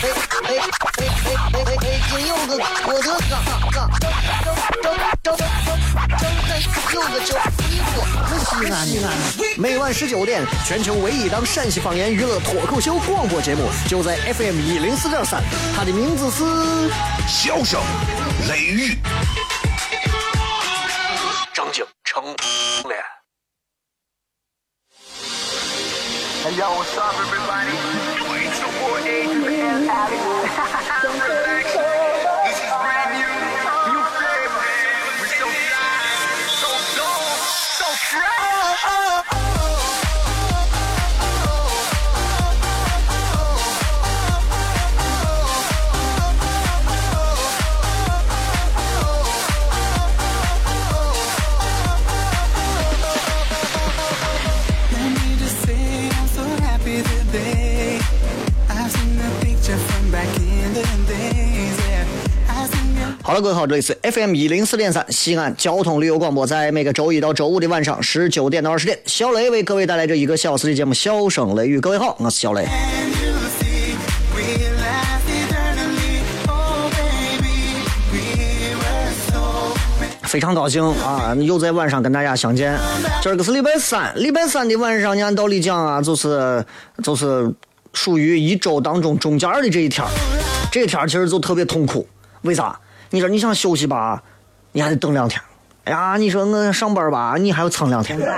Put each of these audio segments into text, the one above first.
哎哎哎哎哎哎哎！金柚子，我的哥哥，张张张张张张柚子叫衣服，西安西安。每晚十九点，全球唯一档陕西方言娱乐脱口秀广播节目，就在 FM 一零四点三，它的名字是《笑声雷雨》。张景成脸。Hey yo, what's up. 好了，各位好，这里是 FM 一零四点三西安交通旅游广播，在每个周一到周五的晚上十九点到二十点，小雷为各位带来这一个小时的节目《笑声雷雨》。各位好，我是小雷。非常高兴啊，又在晚上跟大家相见。今儿个是礼拜三，礼拜三的晚上，按道理讲啊，就是就是属于一周当中中间的这一天这一天其实就特别痛苦。为啥？你说你想休息吧，你还得等两天。哎呀，你说我上班吧，你还要撑两天。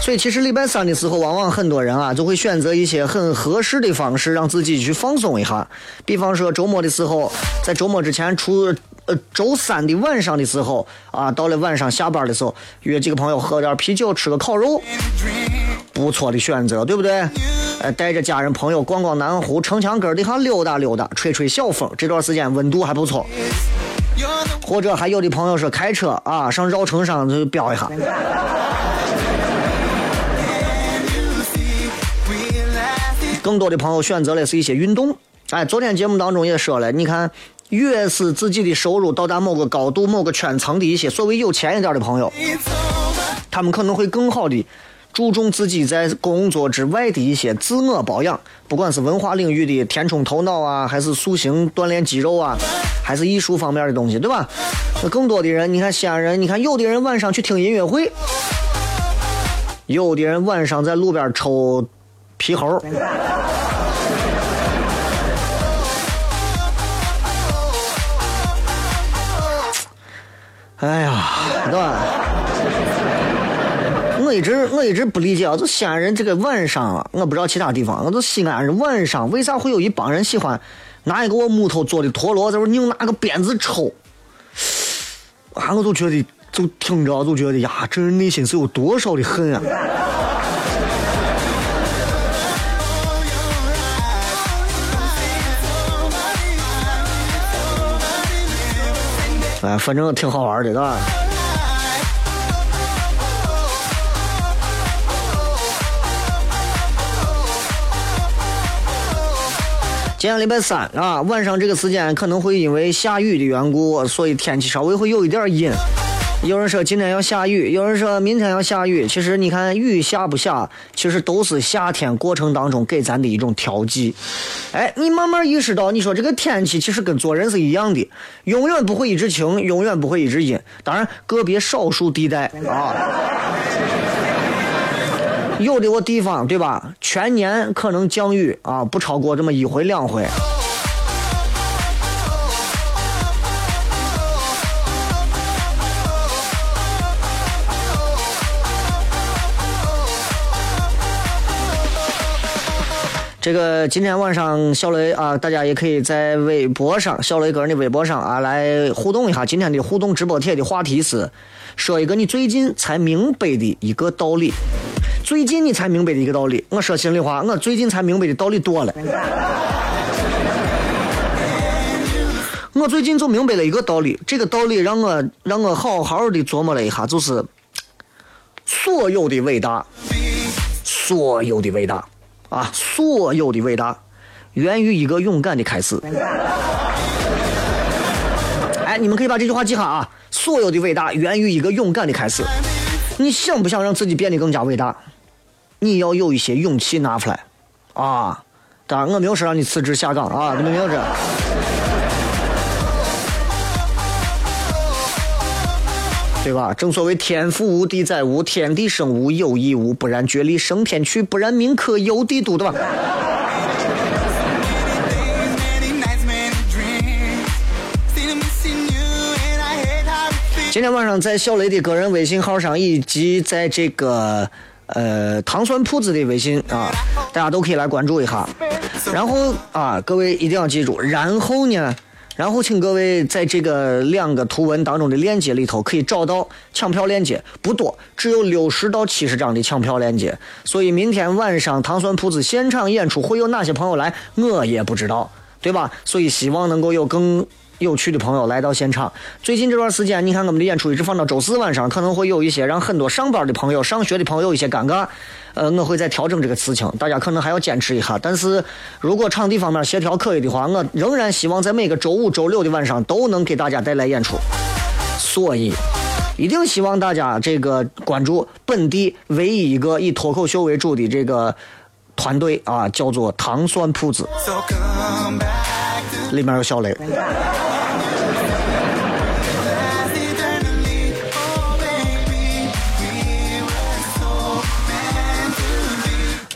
所以其实礼拜三的时候，往往很多人啊就会选择一些很合适的方式，让自己去放松一下。比方说周末的时候，在周末之前出呃周三的晚上的时候啊，到了晚上下班的时候，约几个朋友喝点啤酒，吃个烤肉，不错的选择，对不对？呃，带着家人朋友逛逛南湖城墙根儿底下溜达溜达，吹吹小风，这段时间温度还不错。或者还有的朋友说开车啊，上绕城上就飙一下。更多的朋友选择的是一些运动。哎，昨天节目当中也说了，你看，越是自己的收入到达某个高度、某个圈层的一些所谓有钱一点的朋友，他们可能会更好的注重自己在工作之外的一些自我保养，不管是文化领域的填充头脑啊，还是塑形锻炼肌肉啊，还是艺术方面的东西，对吧？那更多的人，你看西安人，你看有的人晚上去听音乐会，有的人晚上在路边抽皮猴。哎呀，对吧？我一直我一直不理解啊，就西安人这个晚上啊，我不知道其他地方，我就西安人晚上为啥会有一帮人喜欢拿一个我木头做的陀螺在这儿硬拿个鞭子抽？啊，我就觉得就听着就觉得呀，这人内心是有多少的恨啊！哎，反正挺好玩的，对吧？今天礼拜三啊，晚上这个时间可能会因为下雨的缘故，所以天气稍微会有一点阴。有人说今天要下雨，有人说明天要下雨。其实你看雨下不下，其实都是夏天过程当中给咱的一种调剂。哎，你慢慢意识到，你说这个天气其实跟做人是一样的，永远不会一直晴，永远不会一直阴。当然，个别少数地带啊，有的个地方对吧，全年可能降雨啊不超过这么一回两回。这个今天晚上小雷啊，大家也可以在微博上，小雷个人的微博上啊来互动一下。今天的互动直播帖的话题是，说一个你最近才明白的一个道理。最近你才明白的一个道理，我说心里话，我最近才明白的道理多了。我最近就明白了一个道理，这个道理让我让我好好的琢磨了一下，就是所有的伟大，所有的伟大啊，所有的伟大，源于一个勇敢的开始。哎，你们可以把这句话记下啊！所有的伟大源于一个勇敢的开始。你想不想让自己变得更加伟大？你要有一些勇气拿出来啊！当然，我没有说让你辞职下岗啊，你们没有这。对吧？正所谓天赋无地载无，天地生无有亦无，不然绝力升天去，不然民可忧帝都，对吧？今天晚上在小雷的个人微信号上，以及在这个呃糖蒜铺子的微信啊，大家都可以来关注一下。然后啊，各位一定要记住，然后呢，然后请各位在这个两个图文当中的链接里头可以找到抢票链接，不多，只有六十到七十张的抢票链接。所以明天晚上糖蒜铺子现场演出会有哪些朋友来，我也不知道，对吧？所以希望能够有更有趣的朋友来到现场。最近这段时间，你看我们的演出一直放到周四晚上，可能会有一些让很多上班的朋友、上学的朋友一些尴尬。呃，我会再调整这个事情，大家可能还要坚持一下。但是如果场地方面协调可以的话，我仍然希望在每个周五、周六的晚上都能给大家带来演出。所以。一定希望大家这个关注本地唯一一个以脱口秀为主的这个团队啊，叫做糖蒜铺子，里面有小雷。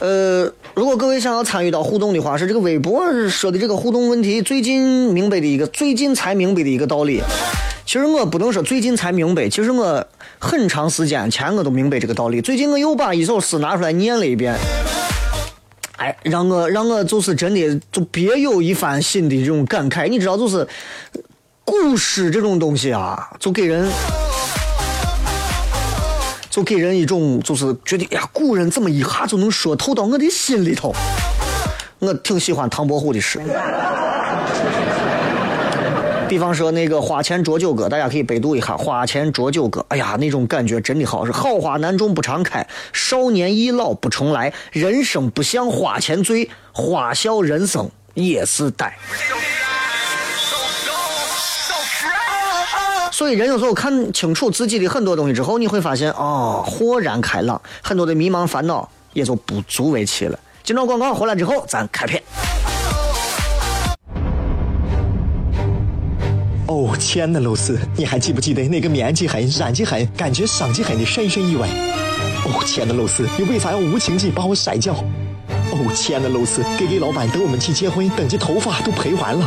呃，如果各位想要参与到互动的话，是这个微博说的这个互动问题，最近明白的一个，最近才明白的一个道理。其实我不能说最近才明白，其实我很长时间前我都明白这个道理。最近我又把一首诗拿出来念了一遍，哎，让我让我就是真的就别有一番新的这种感慨。你知道，就是古诗这种东西啊，就给人。就给人一种就是觉得，呀，古人怎么一下就能说透到我的心里头？我挺喜欢唐伯虎的诗，比方说那个《花前浊酒歌》，大家可以百度一下《花前浊酒歌》。哎呀，那种感觉真的好，是好花难种不常开，少年易老不重来。人生不像花前醉，花笑人生也是呆。所以人有时候看清楚自己的很多东西之后，你会发现哦，豁然开朗，很多的迷茫烦恼也就不足为奇了。进段广告回来之后，咱开片。哦，亲爱的露丝，你还记不记得那个面积狠、染技狠、感觉伤及狠的深深意外？哦，亲爱的露丝，你为啥要无情地把我甩掉？哦，亲爱的露丝，K K 老板等我们去结婚，等这头发都赔完了。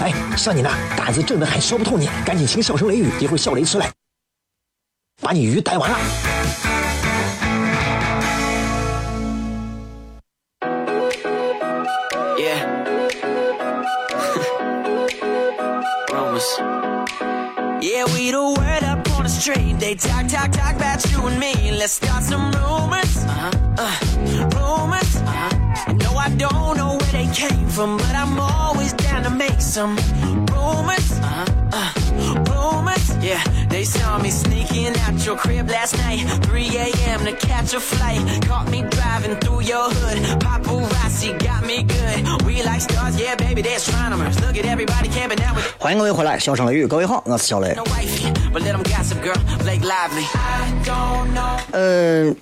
哎，像你那胆子正的很，说不透你，赶紧请笑声雷雨，一会儿笑雷出来，把你鱼逮完了。Yeah. Rumors. Yeah, we the word up on the street. They talk, talk, talk about you and me. Let's start some rumors. Uh-huh. Uh, rumors. Uh-huh. No, I don't know where they came from, but I'm down to make some rumors. Uh-huh. Uh, rumors. Yeah, they saw me sneaking out your crib last night. 3 a.m. to catch a flight. Caught me driving through your hood. Paparazzi got me good. We like stars, yeah, baby, they're astronomers. Look at everybody camping out with 欢迎各位回来，笑声雷雨，各位好，我是小雷。呃，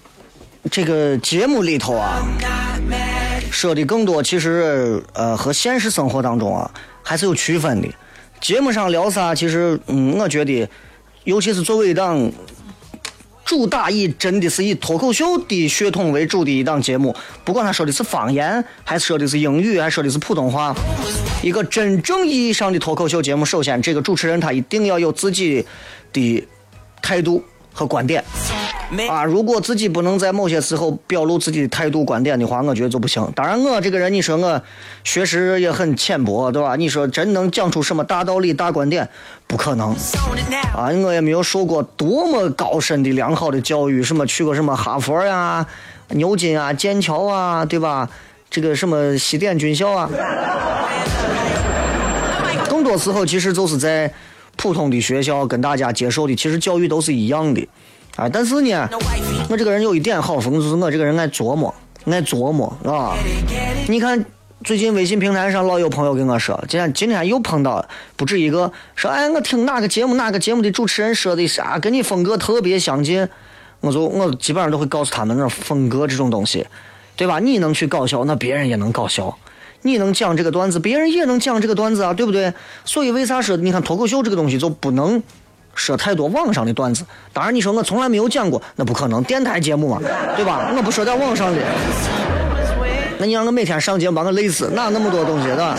这个节目里头啊，说的更多，其实呃和现实生活当中啊还是有区分的。节目上聊啥，其实嗯，我觉得，尤其是作为一档主打以真的是以脱口秀的血统为主的一档节目，不管他说的是方言，还是说的是英语，还是说的是普通话，一个真正意义上的脱口秀节目，首先这个主持人他一定要有自己的态度和观点。啊，如果自己不能在某些时候表露自己的态度观点的话，我觉得就不行。当然，我这个人，你说我学识也很浅薄，对吧？你说真能讲出什么大道理、大观点，不可能。啊，我也没有受过多么高深的、良好的教育，什么去过什么哈佛呀、牛津啊、剑桥啊，对吧？这个什么西点军校啊，更多时候其实就是在普通的学校跟大家接受的，其实教育都是一样的。啊，但是呢，我这个人有一点好风，就是我这个人爱琢磨，爱琢磨啊。你看，最近微信平台上老有朋友跟我说，今天今天又碰到不止一个，说哎，我听哪个节目哪个节目的主持人说的啥，跟你风格特别相近。我就我基本上都会告诉他们，那风格这种东西，对吧？你能去搞笑，那别人也能搞笑；你能讲这个段子，别人也能讲这个段子啊，对不对？所以为啥说你看脱口秀这个东西就不能？说太多网上的段子，当然你说我从来没有讲过，那不可能，电台节目嘛，对吧？我不说点网上的，那你让我每天上节目把我累死，哪那么多东西，对吧？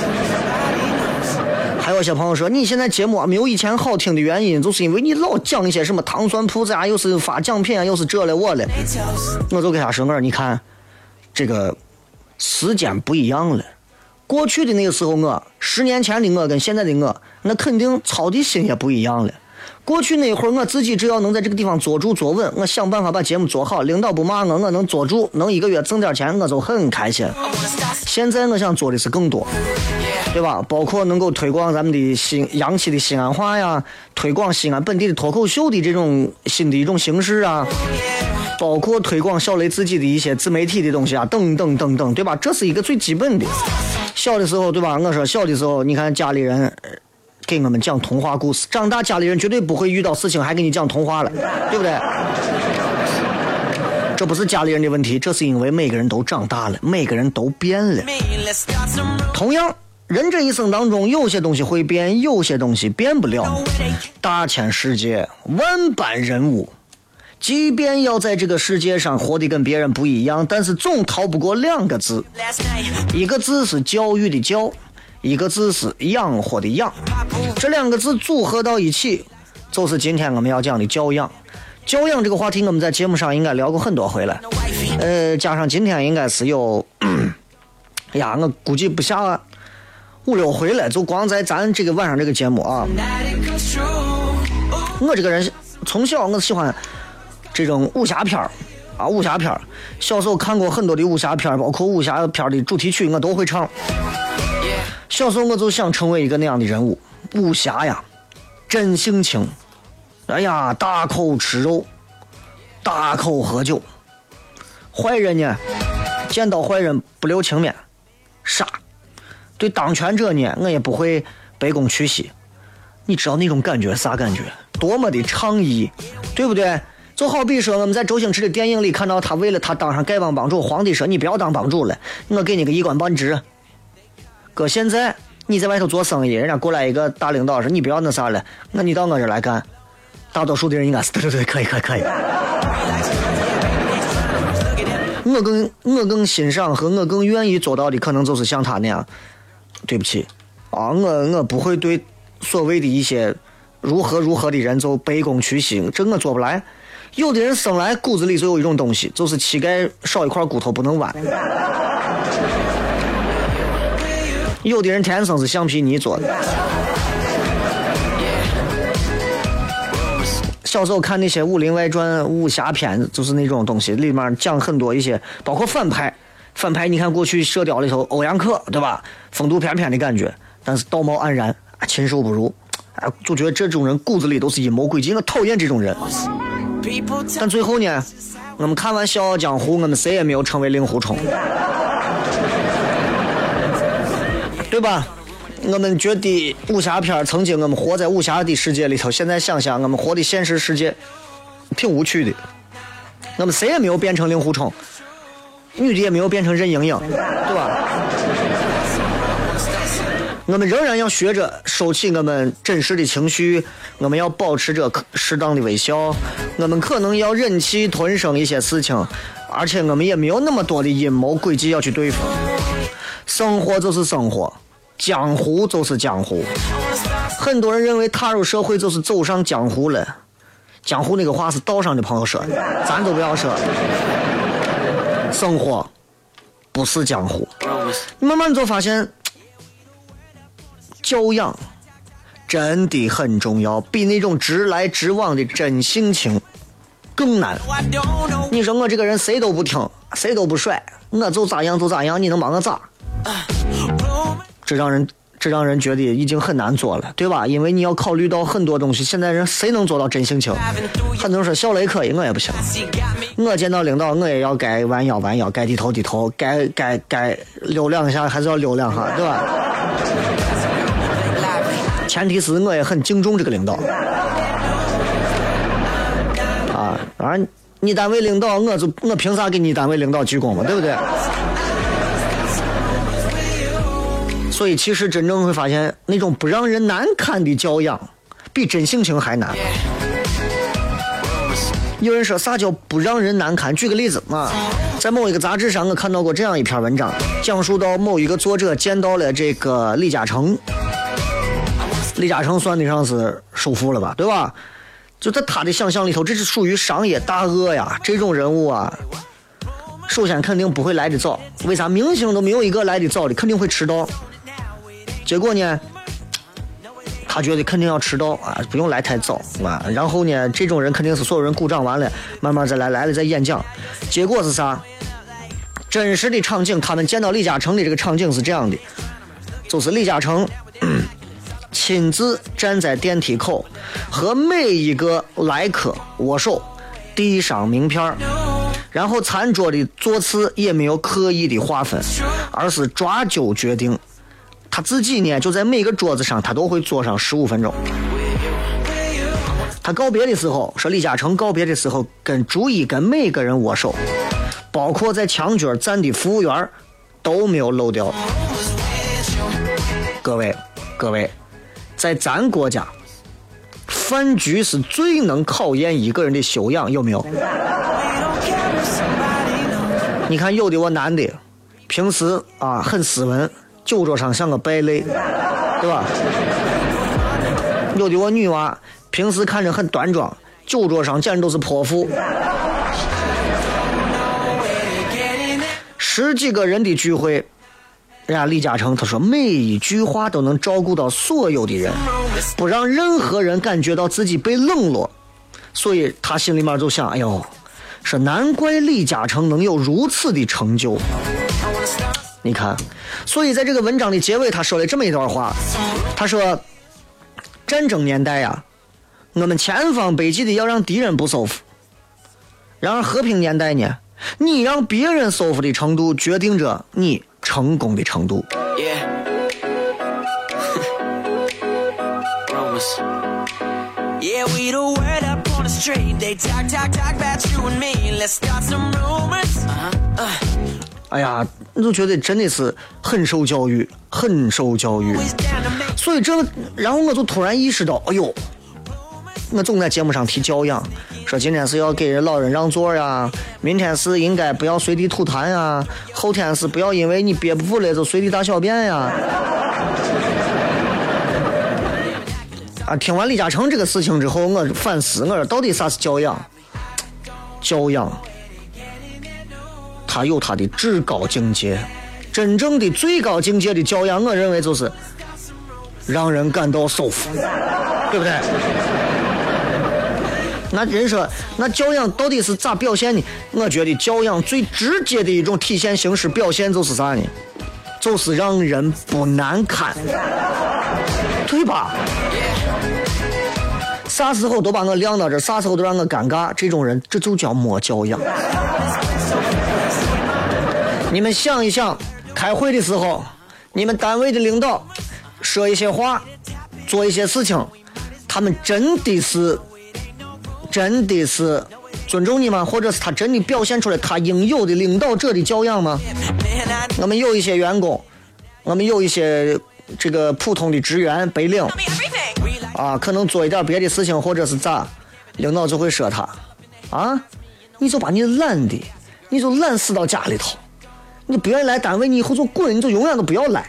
还有些朋友说，你现在节目没有以前好听的原因，就是因为你老讲一些什么糖酸铺子啊，又是发奖品啊，又是这了我了。我就给他说，我说你看，这个时间不一样了。过去的那个时候，我十年前的我跟现在的我，那肯定操的心也不一样了。过去那会儿，我自己只要能在这个地方坐住坐稳，我想办法把节目做好，领导不骂我，我能坐住，能一个月挣点钱，我就很开心。现在我想做的是更多，对吧？包括能够推广咱们的西洋气的西安话呀，推广西安本地的脱口秀的这种新的一种形式啊，包括推广小雷自己的一些自媒体的东西啊，等等等等，对吧？这是一个最基本的。小的时候，对吧？我说小的时候，你看家里人。给我们讲童话故事，长大家里人绝对不会遇到事情还给你讲童话了，对不对？这不是家里人的问题，这是因为每个人都长大了，每个人都变了。同样，人这一生当中，有些东西会变，有些东西变不了。大千世界，万般人物，即便要在这个世界上活得跟别人不一样，但是总逃不过两个字，一个字是教育的教。一个字是养活的养，这两个字组合到一起，就是今天我们要讲的教养。教养这个话题，我们在节目上应该聊过很多回了。呃，加上今天应该是有，哎呀，我估计不下五六回了，就光在咱这个晚上这个节目啊。我这个人从小我喜欢这种武侠片儿啊，武侠片儿。小时候看过很多的武侠片儿，包括武侠片的主题曲，我都会唱。小时候我就想成为一个那样的人物，武侠呀，真性情，哎呀，大口吃肉，大口喝酒。坏人呢，见到坏人不留情面，杀。对当权者呢，我也不会卑躬屈膝。你知道那种感觉啥感觉？多么的倡议，对不对？就好比说我们在周星驰的电影里看到他为了他当上丐帮帮主，皇帝说你不要当帮主了，我给你个一官半职。搁现在，你在外头做生意，人家过来一个大领导说：“你不要那啥了，那你到我这来干。”大多数的人应该是 对对对，可以可以可以。我更我更欣赏和我更愿意做到的，可能就是像他那样。对不起，啊，我我不会对所谓的一些如何如何的人就卑躬屈膝，这我做不来。有的人生来骨子里就有一种东西，就是膝盖少一块骨头不能弯。有的人天生是橡皮泥做的。小时候看那些《武林外传》武侠片，就是那种东西，里面讲很多一些，包括反派。反派，你看过去《射雕》里头欧阳克，对吧？风度翩翩的感觉，但是道貌岸然，禽兽不如。哎，就觉得这种人骨子里都是阴谋诡计，我讨厌这种人。但最后呢，我们看完《笑傲江湖》，我们谁也没有成为令狐冲。对吧？我们觉得武侠片曾经我们活在武侠的世界里头，现在想想我们活的现实世界挺无趣的。我们谁也没有变成令狐冲，女的也没有变成任盈盈，对吧？我们仍然要学着收起我们真实的情绪，我们要保持着适当的微笑，我们可能要忍气吞声一些事情，而且我们也没有那么多的阴谋诡计要去对付。生活就是生活，江湖就是江湖。很多人认为踏入社会就是走上江湖了，江湖那个话是道上的朋友说的，咱都不要说。生活不是江湖，你慢慢就发现，教养真的很重要，比那种直来直往的真性情更难。你说我这个人谁都不听，谁都不甩，我就咋样就咋样，你能把我咋？这让人这让人觉得已经很难做了，对吧？因为你要考虑到很多东西。现在人谁能做到真性情？很多人说小雷可以，我也不行。我见到领导，我也要该弯腰弯腰，该低头低头，该该该溜两下还是要溜两下，对吧？前提是我也很敬重这个领导。啊，当然你单位领导，我就我凭啥给你单位领导鞠躬嘛，对不对？所以其实真正会发现，那种不让人难堪的教养，比真性情还难。有人说啥叫不让人难堪？举个例子啊，在某一个杂志上，我看到过这样一篇文章，讲述到某一个作者见到了这个李嘉诚。李嘉诚算得上是首富了吧，对吧？就在他的想象里头，这是属于商业大鳄呀，这种人物啊，首先肯定不会来的早。为啥明星都没有一个来的早的？肯定会迟到。结果呢，他觉得肯定要迟到啊，不用来太早啊。然后呢，这种人肯定是所有人鼓掌完了，慢慢再来，来了再演讲。结果是啥？真实的场景，他们见到李嘉诚的这个场景是这样的，就是李嘉诚 亲自站在电梯口，和每一个来客握手，递上名片然后餐桌的座次也没有刻意的划分，而是抓阄决定。自己呢，就在每个桌子上，他都会坐上十五分钟。他告别的时候，说李嘉诚告别的时候，跟逐一跟每个人握手，包括在墙角站的服务员都没有漏掉。各位，各位，在咱国家，饭局是最能考验一个人的修养，有没有？你看，有的我男的，平时啊很斯文，酒桌上像个败类，对吧？有的我女娃，平时看着很端庄，酒桌上简直都是泼妇。十几个人的聚会，人家李嘉诚他说每一句话都能照顾到所有的人，不让任何人感觉到自己被冷落，所以他心里面就想，哎呦，说难怪李嘉诚能有如此的成就。你看，所以在这个文章的结尾，他说了这么一段话，他说，战争年代呀、我们千方百计的要让敌人不舒服，然而和平年代呢，你让别人舒服的程度决定着你成功的程度。Yeah. 哎呀，我就觉得真的是很受教育，很受教育。所以这，然后我就突然意识到，哎呦，我总在节目上提教养，说今天是要给人老人让座呀，明天是应该不要随地吐痰呀，后天是不要因为你憋不住了就随地大小便呀。啊，听完李嘉诚这个事情之后，我反思，我说到底啥是教养？教养，它有他的至高境界，真正的最高境界的教养，我认为就是让人感到舒服，对不对？那人说，那教养到底是咋表现呢？我觉得教养最直接的一种体现形式表现就是啥呢？就是让人不难堪，对吧？啥时候都把我晾到这，啥时候都让我尴尬，这种人这就叫没教养。你们想一想，开会的时候，你们单位的领导说一些话，做一些事情，他们真的是，真的是尊重你吗？或者是他真的表现出来他应有的领导者的教养吗？我们有一些员工，我们有一些这个普通的职员白领啊，可能做一点别的事情或者是咋，领导就会说他啊，你就把你懒的，你就懒死到家里头，你不愿意来单位，你以后就滚，你就永远都不要来。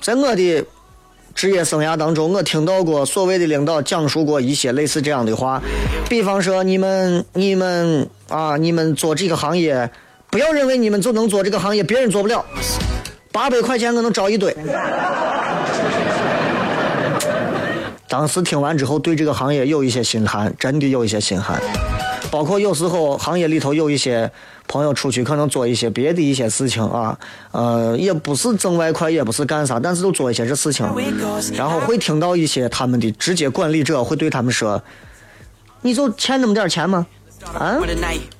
在我的职业生涯当中，我听到过所谓的领导讲述过一些类似这样的话，比方说你们你们啊，你们做这个行业，不要认为你们就能做这个行业，别人做不了。八百块钱我能招一堆。当时听完之后，对这个行业有一些心寒，真的有一些心寒。包括有时候行业里头有一些朋友出去可能做一些别的一些事情啊，呃，也不是挣外快，也不是干啥，但是都做一些这事情，然后会听到一些他们的直接管理者会对他们说：“你就欠那么点钱吗？啊.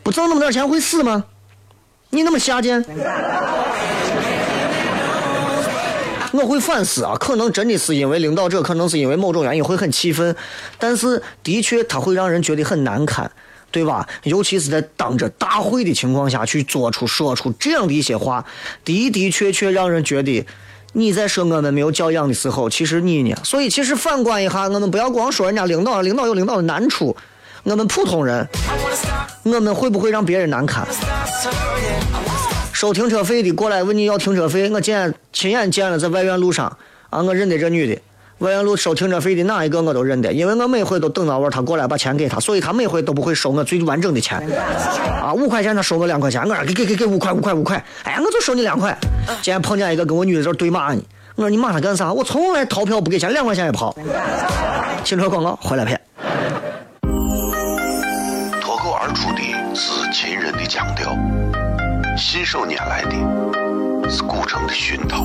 不挣那么点钱会死吗？你那么下贱？”我会反思啊，可能真的是因为领导者，可能是因为某种原因会很气愤，但是的确他会让人觉得很难堪，对吧？尤其是在当着大会的情况下去做出说出这样的一些话，的的确确让人觉得你在说我们没有教养的时候，其实你呢？所以其实反观一下，我们不要光说人家领导，领导有领导的难处，我们普通人，我们会不会让别人难堪？收停车费的过来问你要停车费，我见亲眼见了，在外院路上啊，我认得这女的。外院路收停车费的哪一个我都认得，因为我每回都等到我他过来把钱给他，所以他每回都不会收我最完整的钱。啊，五块钱他收我两块钱，我说给给给给五块五块五块，哎呀，我就收你两块。今天碰见一个跟我女的这儿对骂呢，我说你骂他干啥？我从来逃票不给钱，两块钱也不好。汽车广告回来片。脱口而出的是秦人的腔调，信手拈来的是古城的熏陶，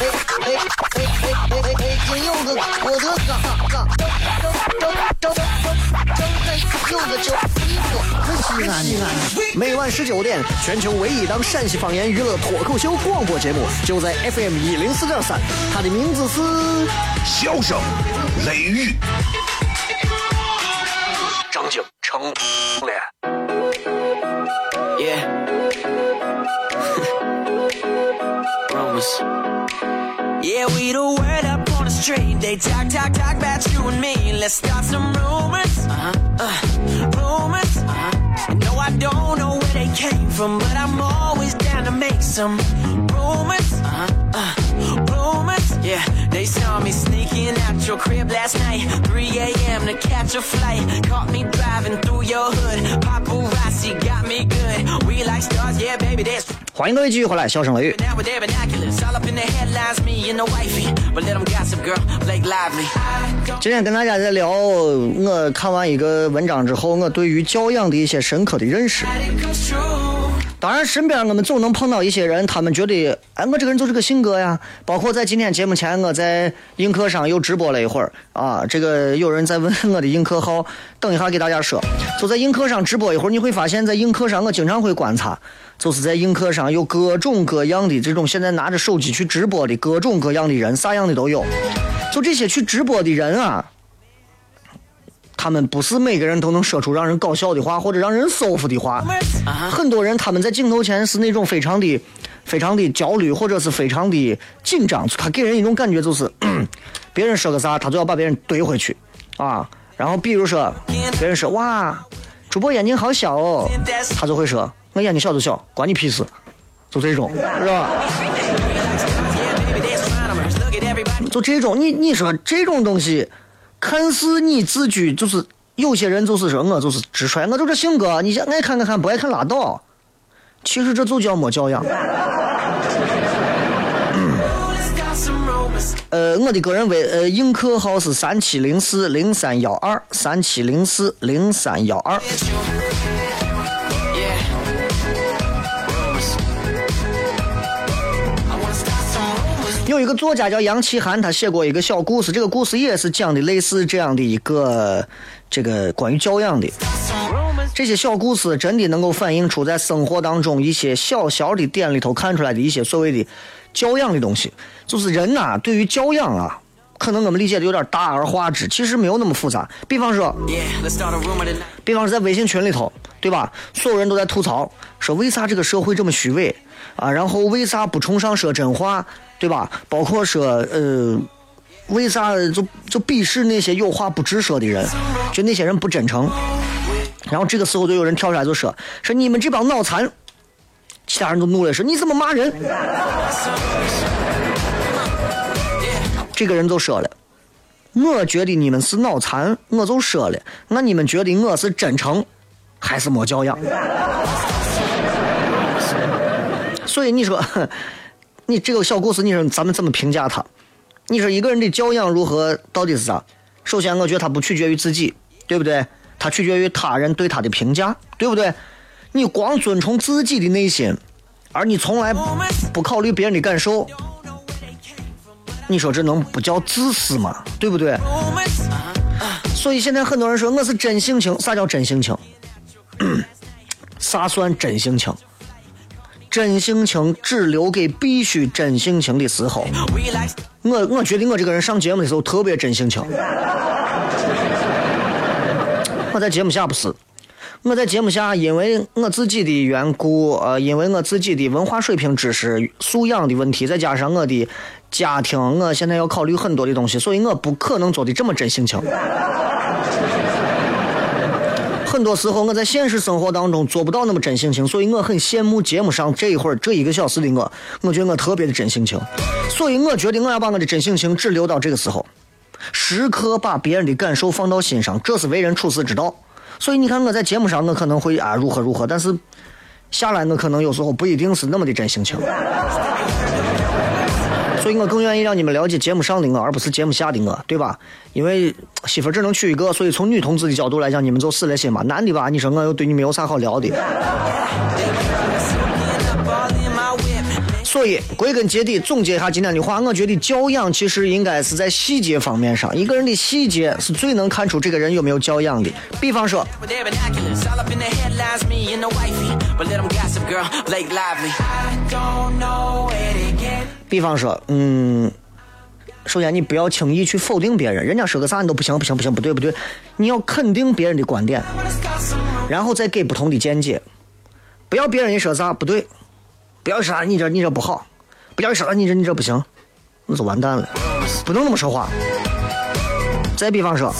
哎哎哎哎哎，金柚子，我的嘎嘎，张张张张张柚子酒，西安西安。每晚十九点，全球唯一档陕西方言娱乐脱口秀广播节目，就在 FM 一零四点三，它的名字是笑声、雷雨，张景成脸。We the word up on the street. They talk, talk, talk about you and me. Let's start some rumors. Uh-huh. Uh, rumors. Uh-huh. No, I don't know where they came from, but I'm always down to make some rumors. Uh-huh. Uh, rumors. Yeah, they saw me sneaking out your crib last night. 3 a.m. to catch a flight. Caught me driving through your hood. Paparazzi got me good. We like stars, yeah, baby, that's 欢迎各位继续回来笑声雷雨。今天跟大家在聊我看完一个文章之后我对于教养的一些深刻的认识。当然，身边我们总能碰到一些人，他们觉得，哎，我这个人就这个性格呀。包括在今天节目前，我在映客上又直播了一会儿啊。这个有人在问我的映客号，等一下给大家说。就在映客上直播一会儿，你会发现在映客上，我经常会观察，就是在映客上有各种各样的这种现在拿着手机去直播的各种各样的人，啥样的都有。就这些去直播的人啊，他们不是每个人都能说出让人搞笑的话或者让人舒服的话。Uh-huh. 很多人他们在镜头前是那种非常的、非常的焦虑，或者是非常的紧张，他给人一种感觉就是，别人说个啥，他就要把别人怼回去，啊。然后比如说，别人说哇，主播眼睛好小哦，他就会说我眼睛小就小，关你屁事，就这种，是吧. 就这种，你你说这种东西，看似你自居，就是有些人就是说我就是直率，我就这性格，你想爱看看看，不爱看拉倒。其实这就叫没教养。呃，我的个人微呃映客号是三七零四零三幺二三七零四零三幺二。有一个作家叫杨奇涵，他写过一个小故事，这个故事也是讲的类似这样的一个这个关于教养的。这些小故事真的能够反映出在生活当中一些小小的点里头看出来的一些所谓的教养的东西。就是人呐、对于教养啊，可能我们理解的有点大而化之，其实没有那么复杂。比方说，比方说在微信群里头，对吧？所有人都在吐槽，说为啥这个社会这么虚伪啊？然后为啥不崇尚说真话，对吧？包括说呃，为啥就就鄙视那些有话不直说的人，就那些人不真诚。然后这个时候就有人跳出来就说说你们这帮脑残，其他人都怒了说你怎么骂人？这个人就说了。我觉得你们是脑残，我就说了，那你们觉得我是真诚，还是没教养？所以你说，你这个小故事，你说咱们怎么评价他？你说一个人的教养如何，到底是啥？首先，我觉得他不取决于自己，对不对？他取决于他人对他的评价，对不对？你光遵从自己的内心，而你从来不考虑别人的感受，你说这能不叫自私吗？对不对？所以现在很多人说我是真性情，啥叫真性情？啥算真性情？真性情只留给必须真性情的时候。我我觉得我这个人上节目的时候特别真性情。我在节目下不是，我在节目下因为我自己的缘故，呃，因为我自己的文化水平、知识素养的问题，再加上我的家庭，我现在要考虑很多的东西，所以我不可能做的这么真性情。很多时候我在现实生活当中做不到那么真性情，所以我很羡慕节目上这一会儿这一个小时的我，我觉得我特别的真性情，所以我觉得我要把我的真性情只留到这个时候，时刻把别人的感受放到心上，这是为人处事之道。所以你看我在节目上我可能会啊如何如何，但是下来我可能有时候不一定是那么的真性情。所以我更愿意让你们了解节目上的我，而不是节目下的我，对吧？因为媳妇只能娶一个，所以从女同志的角度来讲，你们就死了心吧。男的吧，你说我又对你没有啥好聊的，所以归根结底总结一下今天的话，我觉得教养其实应该是在细节方面上，一个人的细节是最能看出这个人有没有教养的。比方说，比方说，嗯，首先你不要轻易去否定别人，人家说个啥你都不行不行不行不对不对，你要肯定别人的观点，然后再给不同的见解，不要别人一说啥不对，不要说啥你这你这不好，不要说啥你这你这不行，那就完蛋了，不能那么说话。再比方说，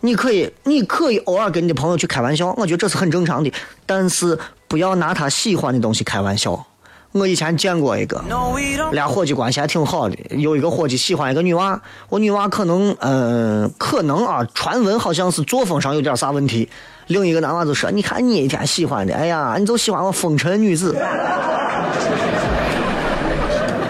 你可以你可以偶尔跟你的朋友去开玩笑，我觉得这是很正常的，但是不要拿他喜欢的东西开玩笑。我以前见过一个.俩伙计关系还挺好的。有一个伙计喜欢一个女娃，我女娃可能，呃，可能啊，传闻好像是作风上有点啥问题。另一个男娃就说：“你看你一天喜欢的，哎呀，你就喜欢我风尘女子。”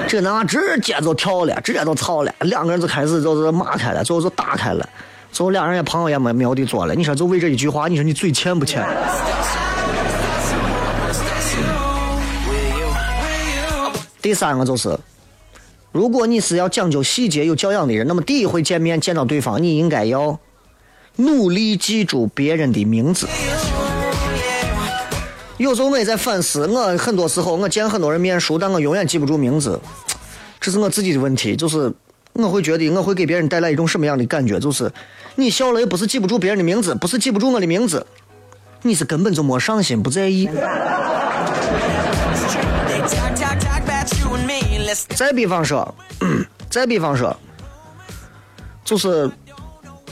这个男娃直接就跳了，直接就吵了，两个人就开始就是骂开了，最后就打开了，最后两人也朋友也没没有的做了。你说就为这一句话，你说你嘴欠不欠？第三个就是，如果你是要讲究细节、有教养的人，那么第一回见面见到对方，你应该要努力记住别人的名字。有时候我也在反思，我很多时候我见很多人面熟，但我永远记不住名字，这是我自己的问题。就是我会觉得我会给别人带来一种什么样的感觉？就是你笑了，也不是记不住别人的名字，不是记不住我的名字，你是根本就没上心，不在意。再比方说，再比方说，就是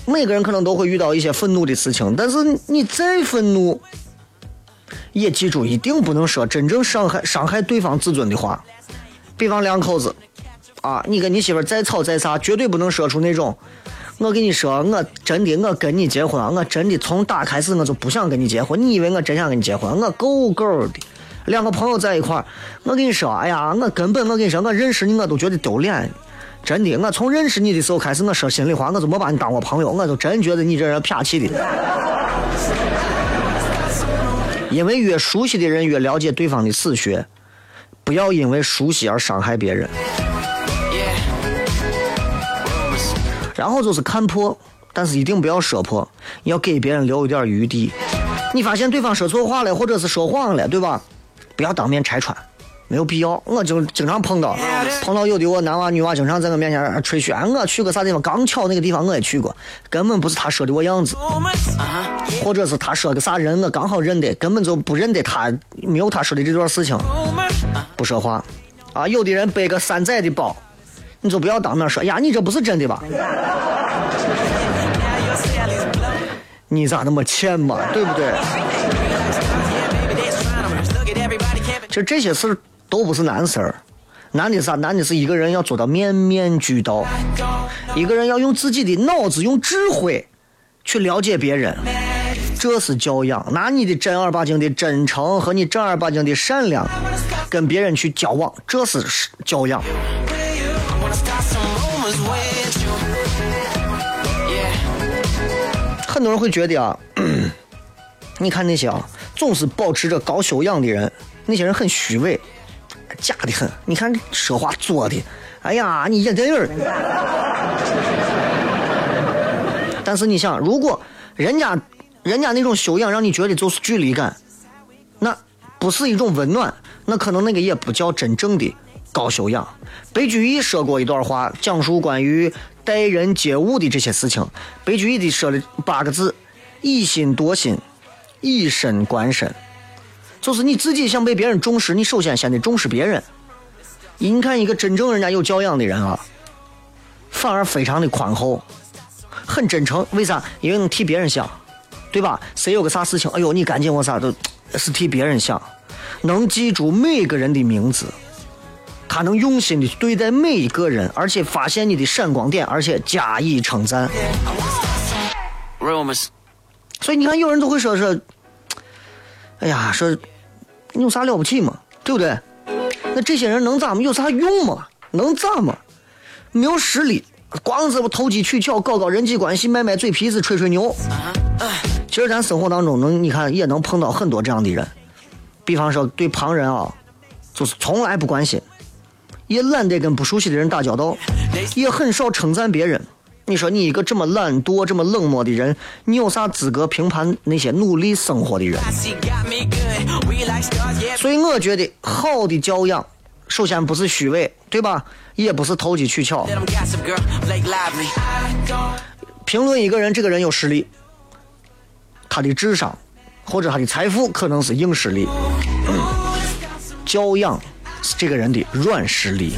每个人可能都会遇到一些愤怒的事情，但是你再愤怒，也记住一定不能说真正伤害伤害对方自尊的话。比方两口子，啊，你跟你媳妇再吵再啥，绝对不能说出那种。我跟你说，我真的，我跟你结婚，我真的从打开始我就不想跟你结婚。你以为我真想跟你结婚？我够够的。两个朋友在一块儿，我跟你说，哎呀，我根本我跟你说，我认识你我都觉得丢脸。真的，我从认识你的时候开始，我说心里话，我就没把你当过朋友，我就真觉得你这人啪气的。因为越熟悉的人越了解对方的死穴，不要因为熟悉而伤害别人。然后就是看破，但是一定不要说破，要给别人留一点余地。你发现对方说错话了，或者是说谎了，对吧？不要当面拆穿，没有必要。我就经常碰到，碰到有的我男娃女娃经常在我面前吹嘘，哎我去过啥地方，刚巧那个地方我也去过，根本不是他说的我样子 uh-huh. 或者是他说个啥人我刚好认得，根本就不认得他，没有他说的这段事情 uh, 不说话。啊，有的人背个山寨的包，你就不要当面说，哎呀，你这不是真的吧. 你咋那么欠嘛，对不对？其实这些事都不是难事儿，难的啥？难的是一个人要做到面面俱到，一个人要用自己的脑子、用智慧去了解别人，这是教养。拿你的正儿八经的真诚和你正儿八经的善良跟别人去交往，这是教养。很多人会觉得啊，你看那些啊，总是保持着高修养的人，那些人很虚伪，假的很。你看说话做的，哎呀，你演电影。但是你想，如果人家人家那种修养让你觉得就是距离感，那不是一种温暖，那可能那个也不叫真正的高修养。白居易说过一段话，讲述关于待人接物的这些事情。白居易的说了八个字：以心度心，以身观身。就是你自己想被别人重视，你首先先得重视别人。你看一个真正人家有教养的人啊，反而非常的宽厚，很真诚。为啥？因为能替别人想，对吧？谁有个啥事情，哎呦，你赶紧我啥都是替别人想，能记住每个人的名字，他能用心的对待每一个人，而且发现你的闪光点，而且加以称赞。所以你看，有人都会说说，哎呀，说你有啥了不起嘛，对不对？那这些人能咋么？有啥用嘛？能咋么？没有实力，光是投机取巧，搞搞人际关系，卖卖嘴皮子，吹吹牛。其实咱生活当中能，你看也能碰到很多这样的人，比方说对旁人啊，就是从来不关心，也懒得跟不熟悉的人打交道，也很少称赞别人。你说你一个这么懒惰、这么冷漠的人，你有啥资格评判那些努力生活的人？所以我觉得好的教养，首先不是虚伪，对吧？也不是投机取巧。评论一个人，这个人有实力，他的智商或者他的财富可能是硬实力，嗯教养是这个人的软实力。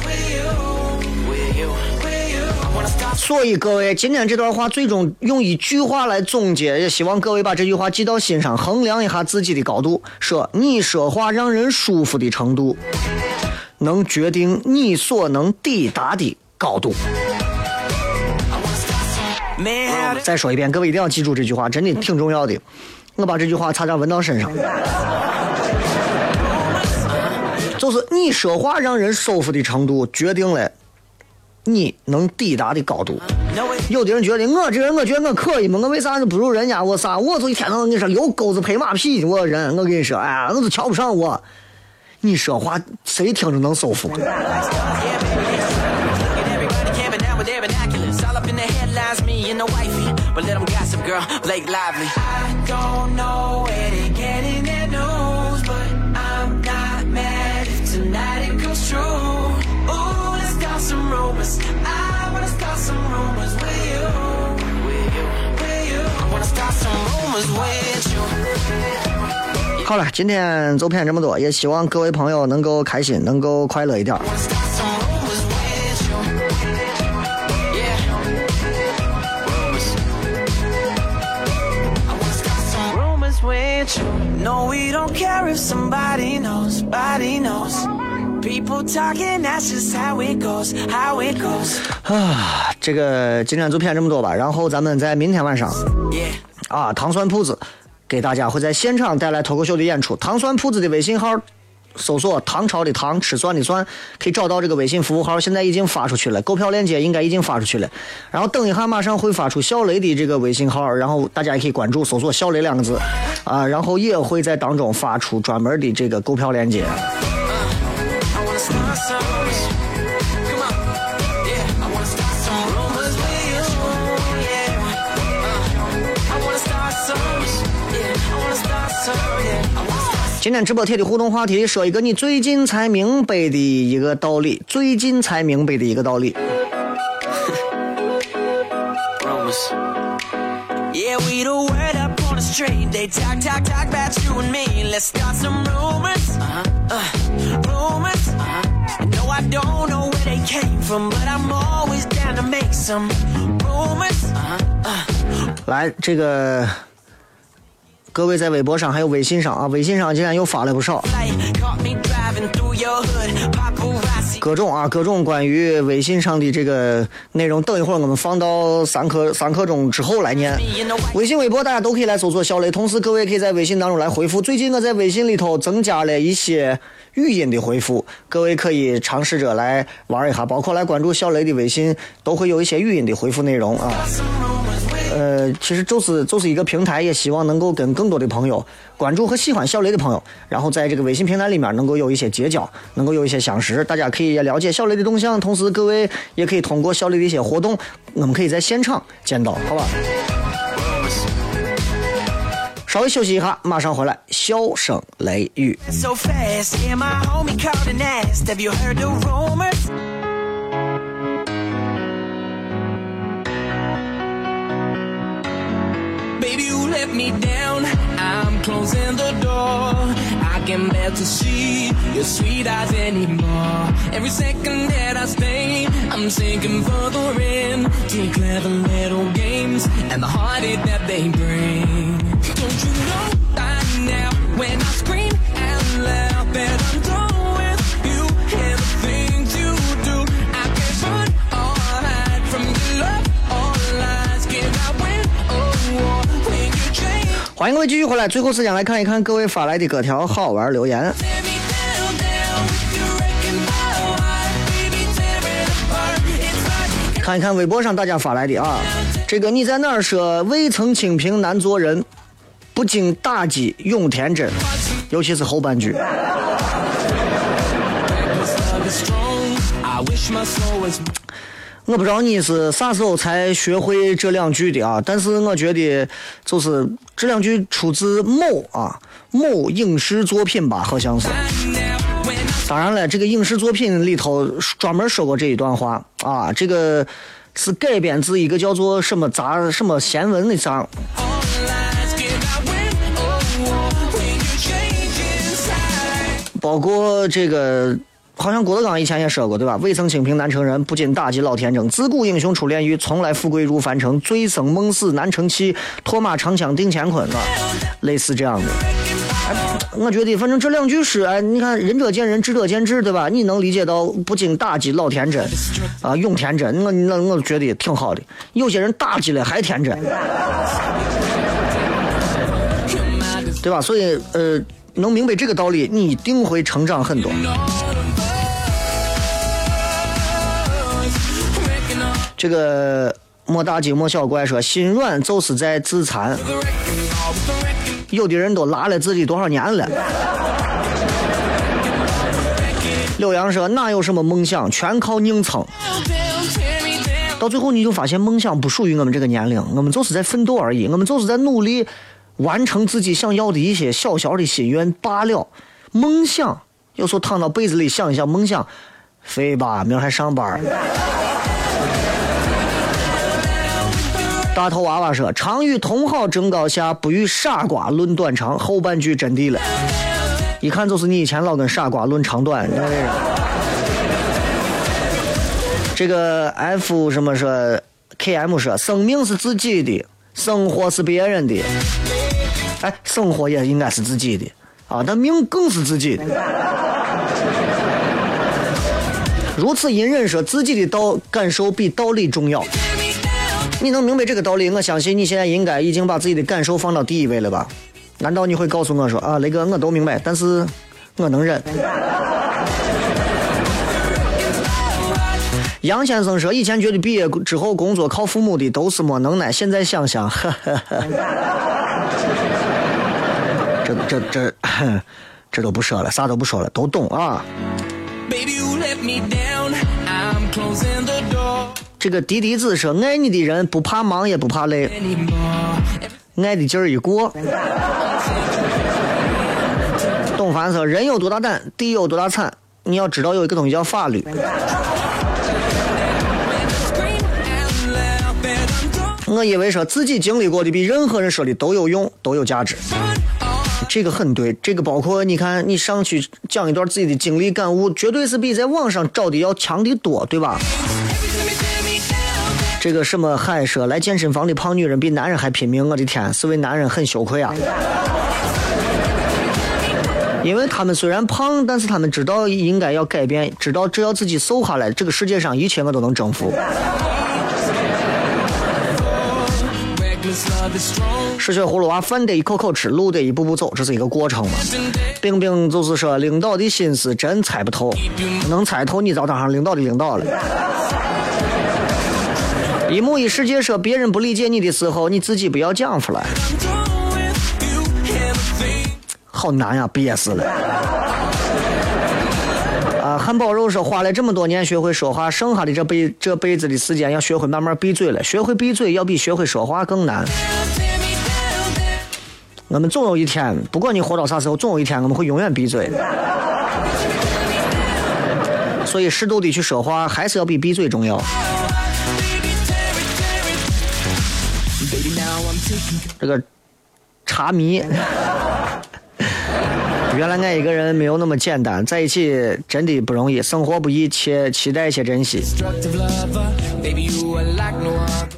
所以各位，今天这段话最终用一句话来总结，也希望各位把这句话记到心上，衡量一下自己的高度。说你说话让人舒服的程度，能决定你所能抵达的高度。再说一遍，各位一定要记住这句话，真的挺重要的。我把这句话差点纹到身上。就是你说话让人舒服的程度，决定了你能抵达的高度。有的人觉得我这人，我觉得我可以嘛，我为啥不如人家？我啥？我就一天到晚跟你说有钩子拍马屁的我人，我跟你说，哎呀，我都瞧不上我。你说话谁听着能舒服？Some rumors. I wanna start some rumors with you. With you, with you. I wanna start some rumors with you. 好了，今天就骗这么多，也希望各位朋友能够开心，能够快乐一点。No, we don't care if somebody knows, body knows. People talking, that's just how it goes, how it goes. 啊，这个今天就骗这么多吧，然后咱们在明天晚上.啊，糖蒜铺子给大家会在现场带来脱口秀的演出。糖蒜铺子的微信号搜索“唐朝的唐，吃蒜的蒜”，可以找到这个微信服务号，现在已经发出去了，购票链接应该已经发出去了。然后等一下，马上会发出小雷的这个微信号，然后大家也可以关注，搜索“小雷”两个字啊，然后也会在当中发出专门的这个购票链接。I wanna start some rumors. Come on. Yeah. I wanna start some rumors with you. Yeah. Uh, I wanna start some rumors. Yeah. I wanna start 今天直播贴的互动话题，说一个你最近才明白的一个道理，最近才明白的一个道理。Don't know where they came from, but I'm always down to make some rumors. Uh-huh. Uh, 来，这个各位在微博上还有微信上啊，微信上竟然又发了不少各种啊各种关于微信上的这个内容。等一会儿我们放到三刻三刻钟之后来念。微信、微博大家都可以来搜索小雷，同时各位可以在微信当中来回复。最近我在微信里头增加了一些语音的回复，各位可以尝试着来玩一下，包括来关注小雷的微信，都会有一些语音的回复内容啊。呃，其实就是就是一个平台，也希望能够跟更多的朋友关注和喜欢小雷的朋友，然后在这个微信平台里面能够有一些结交，能够有一些相识，大家可以也了解小雷的动向，同时各位也可以通过小雷的一些活动，我们可以在现场见到，好吧？稍微休息一下，马上回来，笑声雷雨。So fast, yeah, Baby, you let me down. I'm closing the door. I can't bear to see your sweet eyes anymore. Every second that I stay, I'm sinking further in to clever little games and the heartache that they bring. Don't you know by now when I scream out loud that I'm 欢迎各位继续回来，最后时间来看一看各位发来的各条好玩留言。看一看微博上大家发来的啊，这个你在哪儿说未曾清贫难做人，不经打击永天真，尤其是后半句。我不知道你是啥时候才学会这两句的啊，但是我觉得就是这两句出自某啊某影视作品吧，好像是。当然了，这个影视作品里头专门说过这一段话啊，这个是改编自一个叫做什么杂什么闲文的章。all lies. Can I win or war when you change inside? 包括这个，好像郭德纲以前也说过，对吧？未曾清贫难成人，不禁打击老天真。自古英雄出炼狱，从来富贵如凡尘。醉生梦死难成器，脱马长枪定乾坤啊，类似这样的。哎，我觉得反正这两句诗，哎，你看仁者见仁，智者见智，对吧？你能理解到不经打击老天真啊，永天真，我那我觉得挺好的。有些人打击了还天真，对吧？所以呃，能明白这个道理，你一定会成长很多。这个莫大惊莫小怪说，心软就是在自残。有的人都拉了自己多少年了。柳阳说，哪有什么梦想，全靠硬撑。到最后你就发现，梦想不属于我们这个年龄，我们就是在奋斗而已，我们就是在努力完成自己想要的一些小小的心愿罢了。梦想，有时候躺到被子里想一想梦想，废吧，明儿还上班。大头娃娃说：“常与同好争高下，不与傻瓜论短长。”后半句真谛了，一看就是你以前老跟傻瓜论长短。你看这个。这个 F 什么说，KM 说，生命是自己的，生活是别人的。哎，生活也应该是自己的啊，但命更是自己的。如此隐忍说，自己的道感受比道理重要。你能明白这个道理？我相信你现在应该已经把自己的感受放到第一位了吧？难道你会告诉我说啊，雷哥，我都明白，但是我能忍。杨先生说，以前觉得毕业之后工作靠父母的都是没能耐，现在想想，呵呵呵，这这这 这都不说了，啥都不说了，都懂啊。Baby, you let me down. I'm closing the 这个迪迪子说，爱你的人不怕忙也不怕累，爱的劲儿一过，凡说：“人有多大胆，地有多大产。你要知道有一个东西叫法律。我以为说自己经历过的比任何人说的都有用，都有价值。这个很对，这个包括你看，你上去讲一段自己的经历感悟，绝对是比在网上找的要强的多，对吧？这个什么海说来健身房的胖女人比男人还拼命，我的天，是为男人很羞愧啊！因为他们虽然胖，但是他们知道应该要改变，知道只要自己瘦下来，这个世界上一切我都能征服。失血葫芦娃，饭得一口口吃，路得一步步走，这是一个过程嘛。冰冰就是说，领导的心思真猜不透，能猜透你早当上领导的领导了。一木一世界说，别人不理解你的时候，你自己不要讲出来。好难呀，憋死了。啊，汉堡肉说，花了这么多年学会说话，剩下的这辈这辈子的时间要学会慢慢闭嘴了。学会闭嘴要比学会说话更难。我们总有一天，不管你活到啥时候，总有一天我们会永远闭嘴。所以适度的去说话，还是要比闭嘴重要。这个茶迷，原来爱一个人没有那么简单，在一起真的不容易，生活不易，且期待且珍惜。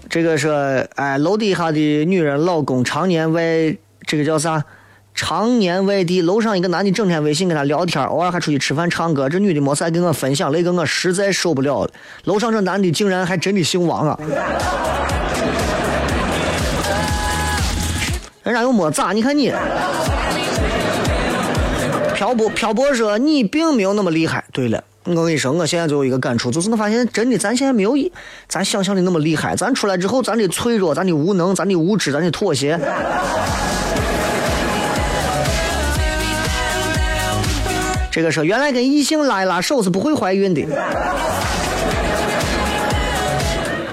这个是哎，楼底下的女人老公常年外，这个叫啥？常年外地，楼上一个男的整天微信跟他聊天，偶尔还出去吃饭唱歌。这女的没事还跟我分享，那个我实在受不了了。楼上这男的竟然还真的姓王啊！人家又没咋，你看你。漂泊漂泊说你并没有那么厉害。对了，我跟你说，我现在就有一个感触，就是我发现真的，咱现在没有一咱想象的那么厉害。咱出来之后，咱的脆弱，咱的无能，咱的无知，咱的妥协。这个说原来跟异性拉一拉手是不会怀孕的。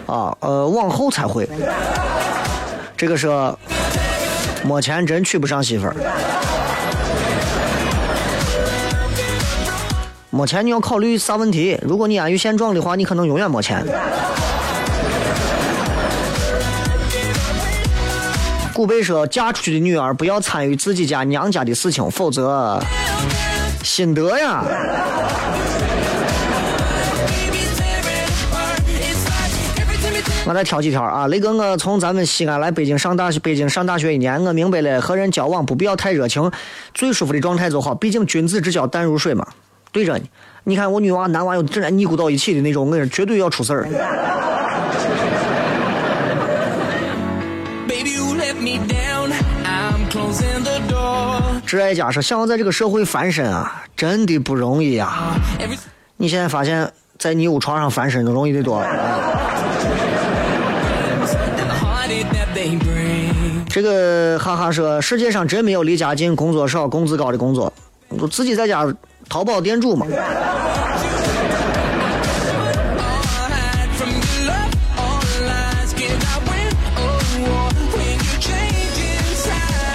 啊，呃，往后才会。这个说。没钱真娶不上媳妇儿，没钱你要考虑啥问题？如果你安于现状的话，你可能永远没钱。古贝说，嫁出去的女儿不要参与自己家娘家的事情，否则心得呀。我再挑几条啊，雷哥，我从咱们西安来北京上大学，北京上大学一年，我明白了，和人交往不必要太热情，最舒服的状态就好，毕竟君子之交淡如水嘛。对着你，你看我女娃男娃有正在腻咕到一起的那种，我是绝对要出事儿。挚爱家说，想要在这个社会翻身啊，真的不容易呀。你现在发现，在你屋床上翻身都容易得多。这个哈哈说，世界上真没有离家近、工作少、工资高的工作，我自己在家淘宝店主嘛。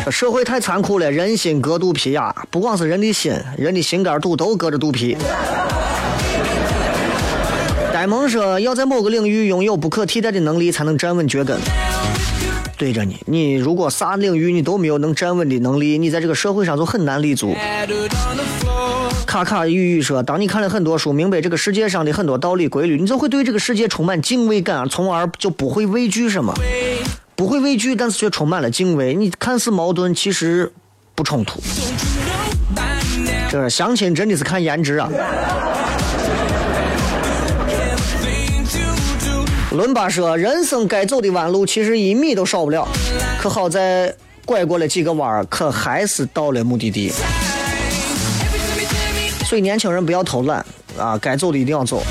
社会太残酷了，人心隔肚皮呀！不光是人的心，人的心肝肚都隔着肚皮。呆萌说，要在某个领域拥有不可替代的能力，才能站稳脚跟。对着你，你如果啥领域你都没有能站稳的能力，你在这个社会上就很难立足。卡卡玉玉说，当你看了很多书，明白这个世界上的很多道理规律，你就会对这个世界充满敬畏感，从而就不会畏惧什么，不会畏惧，但是却充满了敬畏。你看似矛盾，其实不冲突。这相亲真的是看颜值啊！伦巴说：“人生该走的弯路，其实一米都少不了。可好在拐过了几个弯儿，可还是到了目的地。所以年轻人不要偷懒啊，该走的一定要走。”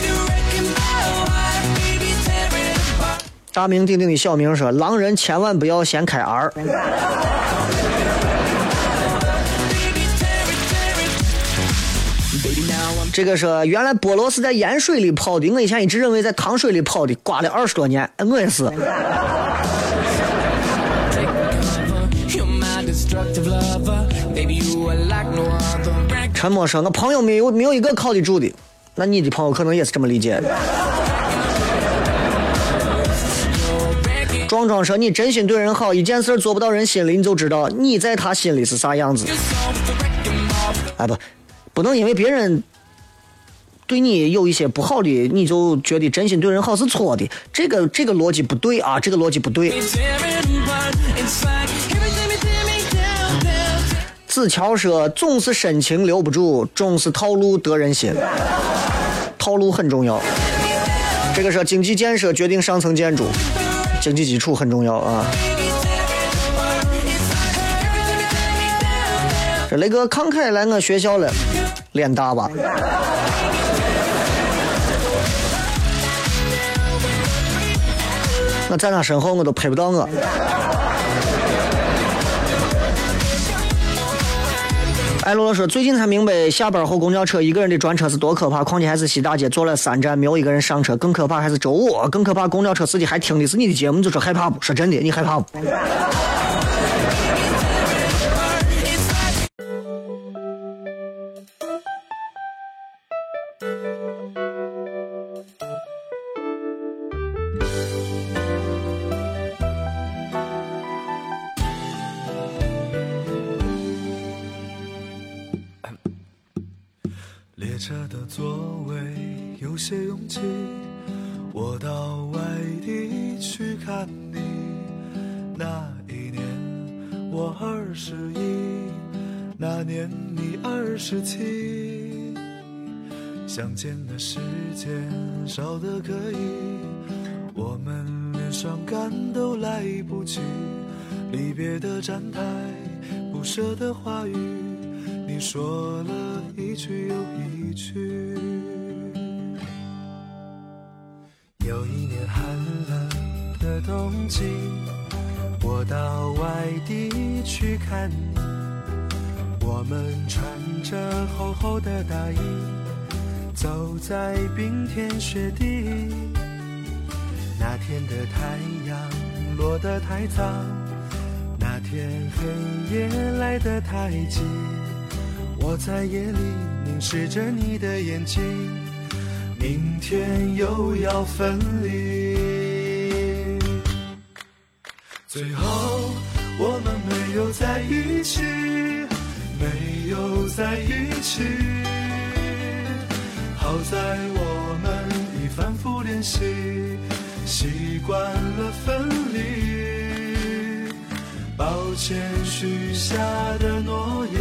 大名鼎鼎的小明说：“狼人千万不要先开 R。”这个说原来菠萝是在盐水里泡的，我以前一直认为在糖水里泡的，刮了二十多年，我也是。陈默说：“我朋友没有没有一个靠得住的。”那你的朋友可能也是这么理解的。壮壮说：“你真心对人好，一件事做不到人心里，你就知道你在他心里是啥样子。”哎不，不能因为别人对你有一些不好的，你就觉得真心对人好是错的。这个这个逻辑不对啊，这个逻辑不对。子乔说：“总是深情留不住，总是套路得人心。套路很重要。这个是经济建设决定上层建筑，经济基础很重要啊。”这雷哥慷慨来我学校了，脸大吧？我在他身后，我都拍不到我。艾罗罗说：“最近才明白，下班后公交车一个人的专车是多可怕，况且还是西大街坐了三站，没有一个人上车，更可怕还是周五，更可怕公交车司机还听的是你的节目，你就说害怕不？说真的，你害怕不？”车的座位有些拥挤，我到外地去看你。那一年我二十一，那年你二十七。相见的时间少得可以，我们连伤感都来不及。离别的站台，不舍的话语，说了一句又一句。有一年寒冷的冬季，我到外地去看你，我们穿着厚厚的大衣，走在冰天雪地。那天的太阳落得太早，那天黑夜来得太急，我在夜里凝视着你的眼睛，明天又要分离。最后我们没有在一起，没有在一起。好在我们已反复练习，习惯了分离。抱歉许下的诺言，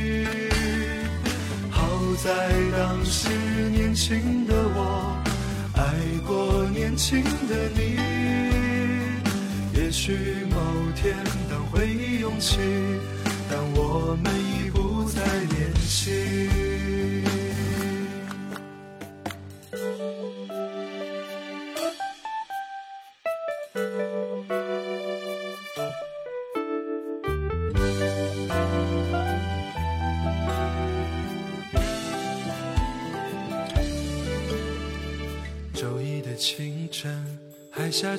在当时年轻的我，爱过年轻的你。也许某天当回忆涌起，当我们已不再年轻。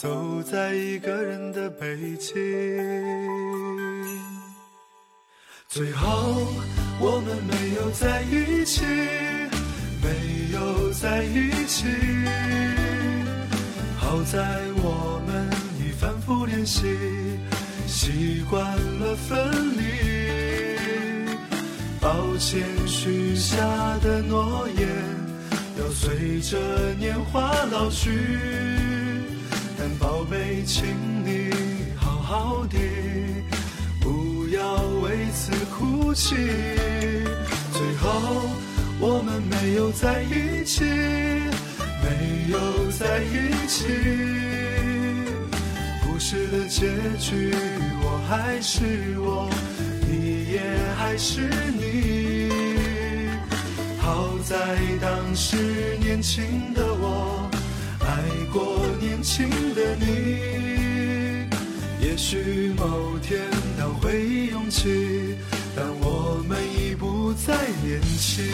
走在一个人的北京。最后我们没有在一起，没有在一起。好在我们已反复练习，习惯了分离。抱歉许下的诺言，要随着年华老去。但宝贝，请你好好的，不要为此哭泣。最后我们没有在一起，没有在一起。故事的结局，我还是我，你也还是你。好在当时年轻的我，过年轻的你。也许某天当回忆涌起，但我们已不再年轻。